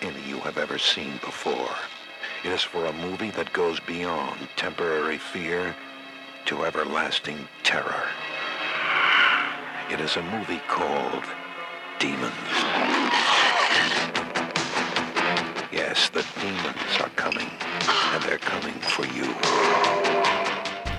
any you have ever seen before. It is for a movie that goes beyond temporary fear to everlasting terror. It is a movie called Demons. Yes, the demons are coming, and they're coming for you.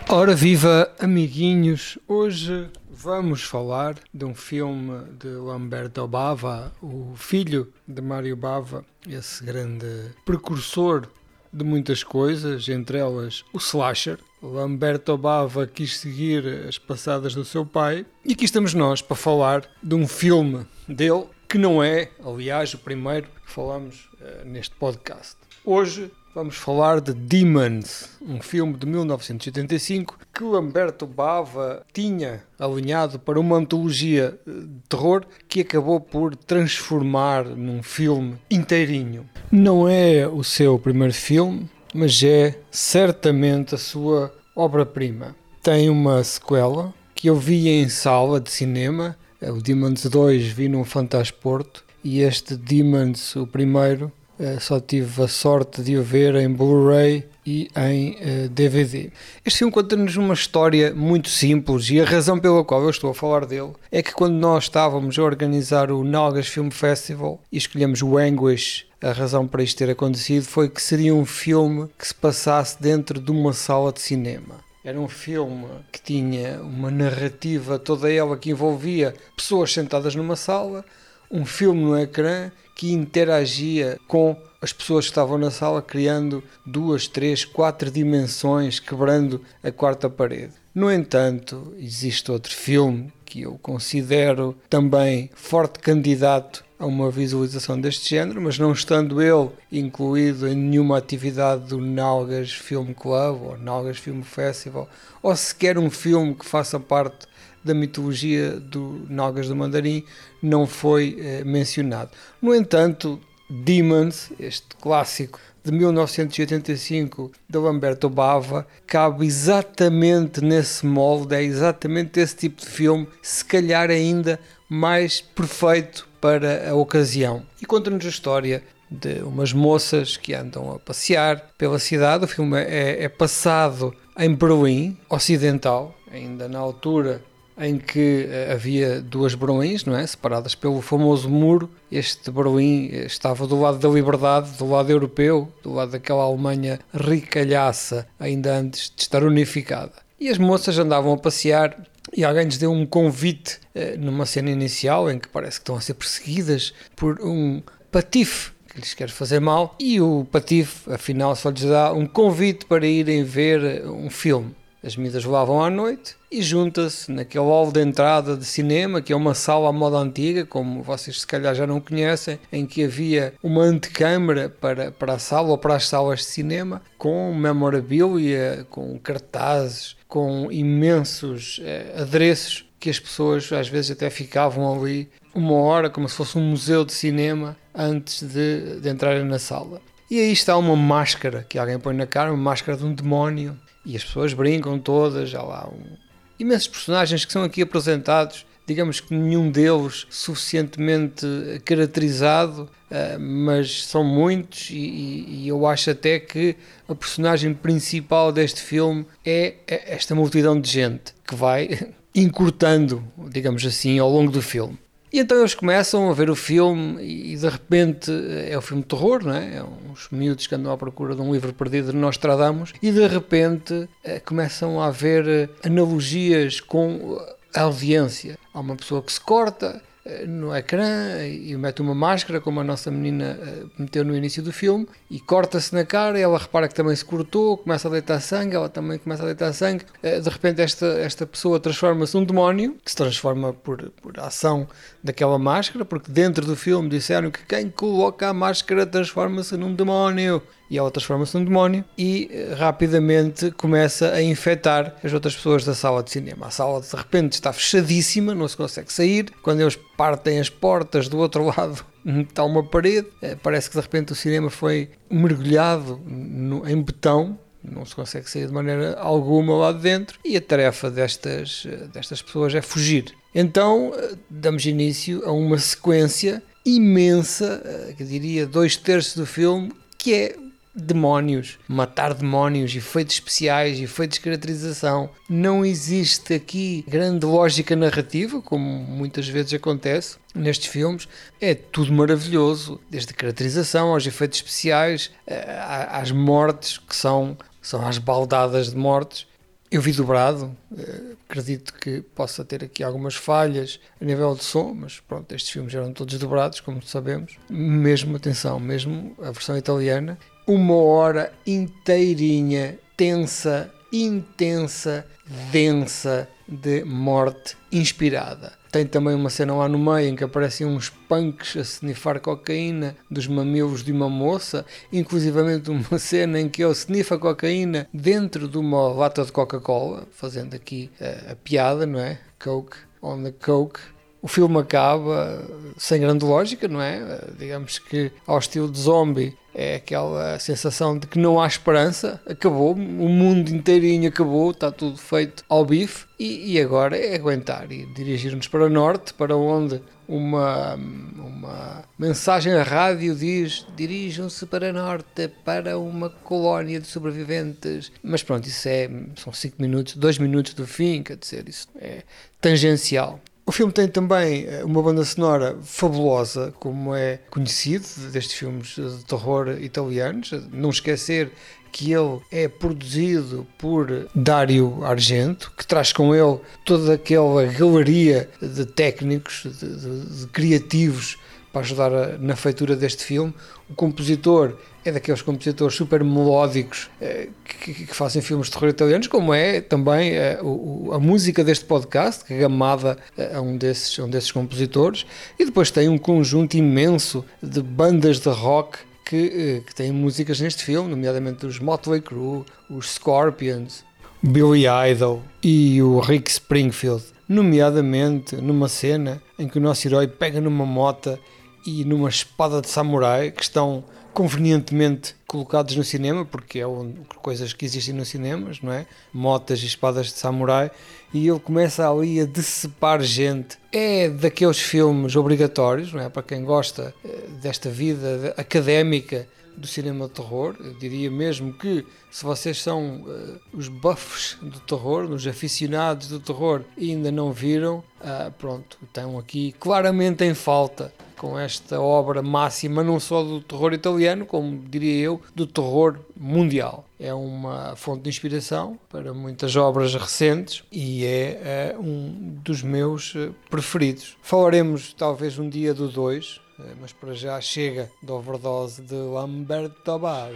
Ora viva, amiguinhos! Hoje vamos falar de um filme de Lamberto Bava, o filho de Mário Bava, esse grande precursor de muitas coisas, entre elas o slasher. Lamberto Bava quis seguir as passadas do seu pai e aqui estamos nós para falar de um filme dele que não é, aliás, o primeiro que falamos uh, neste podcast. Hoje vamos falar de Demons, um filme de 1985 que Lamberto Bava tinha alinhado para uma antologia de terror que acabou por transformar num filme inteirinho. Não é o seu primeiro filme, mas é certamente a sua obra-prima. Tem uma sequela que eu vi em sala de cinema, o Demons 2 vi no Fantasporto e este Demons, o primeiro, eh, só tive a sorte de o ver em Blu-ray e em uh, eh, DVD. Este filme conta-nos uma história muito simples e a razão pela qual eu estou a falar dele é que quando nós estávamos a organizar o Nalgas Film Festival e escolhemos o Anguish, a razão para isto ter acontecido foi que seria um filme que se passasse dentro de uma sala de cinema. Era um filme que tinha uma narrativa toda ela que envolvia pessoas sentadas numa sala, um filme no ecrã que interagia com as pessoas que estavam na sala, criando duas, três, quatro dimensões, quebrando a quarta parede. No entanto, existe outro filme que eu considero também forte candidato a uma visualização deste género, mas não estando ele incluído em nenhuma atividade do Nalgas Film Club ou Nalgas Film Festival, ou sequer um filme que faça parte da mitologia do Nalgas do Mandarim não foi eh, mencionado. No entanto, Demons, este clássico de 1985 de Lamberto Bava, cabe exatamente nesse molde, é exatamente esse tipo de filme, se calhar ainda mais perfeito para a ocasião. E conta-nos a história de umas moças que andam a passear pela cidade. O filme é, é passado em Berlim Ocidental, ainda na altura em que eh, havia duas Berlins, não é? separadas pelo famoso muro. Este Berlim eh, estava do lado da liberdade, do lado europeu, do lado daquela Alemanha ricalhaça, ainda antes de estar unificada. E as moças andavam a passear e alguém lhes deu um convite eh, numa cena inicial em que parece que estão a ser perseguidas por um patife que lhes quer fazer mal e o patife afinal só lhes dá um convite para irem ver um filme. As miúdas levavam à noite e junta-se naquele hall de entrada de cinema, que é uma sala à moda antiga, como vocês se calhar já não conhecem, em que havia uma antecâmara para, para a sala ou para as salas de cinema, com memorabilia, com cartazes, com imensos eh, adereços que as pessoas às vezes até ficavam ali uma hora, como se fosse um museu de cinema, antes de, de entrarem na sala. E aí está uma máscara que alguém põe na cara, uma máscara de um demónio, e as pessoas brincam todas, há lá um... imensos personagens que são aqui apresentados, digamos que nenhum deles suficientemente caracterizado, eh, mas são muitos e, e eu acho até que a personagem principal deste filme é, é esta multidão de gente que vai encurtando, digamos assim, ao longo do filme. E então eles começam a ver o filme e de repente é o filme de terror, não é? É uns miúdos que andam à procura de um livro perdido de Nostradamus e de repente eh, começam a haver eh, analogias com a audiência. Há uma pessoa que se corta, eh, no ecrã e mete uma máscara, como a nossa menina eh, meteu no início do filme, e corta-se na cara. ela repara que também se cortou, começa a deitar sangue, ela também começa a deitar sangue. Eh, de repente, esta, esta pessoa transforma-se num demónio, que se transforma por, por ação daquela máscara, porque dentro do filme disseram que quem coloca a máscara transforma-se num demónio e ela transforma-se num demónio e eh, rapidamente começa a infectar as outras pessoas da sala de cinema. A sala de repente está fechadíssima, não se consegue sair. Quando eles partem as portas do outro lado está uma parede, eh, parece que de repente o cinema foi mergulhado no, em betão não se consegue sair de maneira alguma lá de dentro e a tarefa destas, eh, destas pessoas é fugir. Então damos início a uma sequência imensa, que diria dois terços do filme, que é demónios, matar demónios, efeitos especiais, efeitos de caracterização. Não existe aqui grande lógica narrativa, como muitas vezes acontece nestes filmes. É tudo maravilhoso, desde a caracterização aos efeitos especiais, eh, às mortes, que são, são as baldadas de mortes. Eu vi dobrado, eh, acredito que possa ter aqui algumas falhas a nível de som, mas pronto, estes filmes eram todos dobrados, como sabemos. Mesmo, atenção, mesmo a versão italiana, uma hora inteirinha, tensa, intensa, densa de morte inspirada. Tem também uma cena lá no meio em que aparecem uns punks a snifar cocaína dos mamilos de uma moça, inclusivamente uma cena em que ele snifa cocaína dentro de uma lata de Coca-Cola, fazendo aqui a, eh, a piada, não é? Coke on the Coke o filme acaba sem grande lógica, não é? Digamos que ao estilo de zombie é aquela sensação de que não há esperança, acabou, o mundo inteirinho acabou, está tudo feito ao bife e, e agora é aguentar e dirigir-nos para o norte, para onde uma, uma mensagem a rádio diz dirijam-se para norte, para uma colónia de sobreviventes. Mas pronto, isso é, são 5 minutos, 2 minutos do fim, quer dizer, isso é tangencial. O filme tem também eh, uma banda sonora fabulosa, como é conhecido destes filmes de terror italianos. Não esquecer que ele é produzido por Dario Argento, que traz com ele toda aquela galeria de técnicos, de, de, de criativos para ajudar a, na feitura deste filme. O compositor é daqueles compositores super melódicos eh, que, que, fazem filmes de terror italianos, como é também eh, o, a música deste podcast, que é gamada eh, a um desses, um desses compositores. E depois tem um conjunto imenso de bandas de rock que, que têm músicas neste filme, nomeadamente os Motley Crue, os Scorpions, Billy Idol e o Rick Springfield, nomeadamente numa cena em que o nosso herói pega numa mota e numa espada de samurai que estão convenientemente colocados no cinema, porque é um, coisas que existem nos cinemas, não é? Motas e espadas de samurai, e ele começa ali a decepar gente. É daqueles filmes obrigatórios, não é? Para quem gosta eh, desta vida académica do cinema de terror. Eu diria mesmo que se vocês são uh, os buffs do terror, os aficionados do terror e ainda não viram, uh, pronto, estão aqui claramente em falta com esta obra máxima, não só do terror italiano, como diria eu, do terror mundial. É uma fonte de inspiração para muitas obras recentes e é, é um dos meus eh, preferidos. Falaremos talvez um dia do 2, eh, mas para já chega da overdose de Lamberto Bava.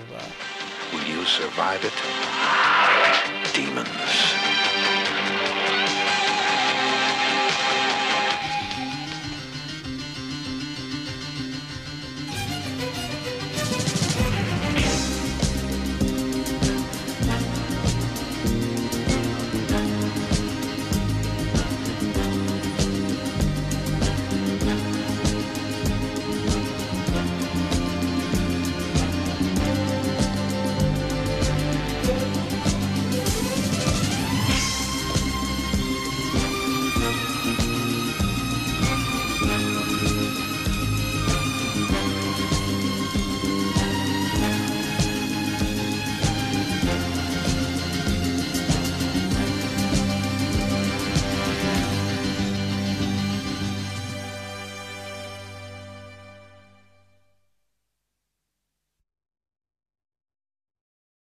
Will you survive it? Demons.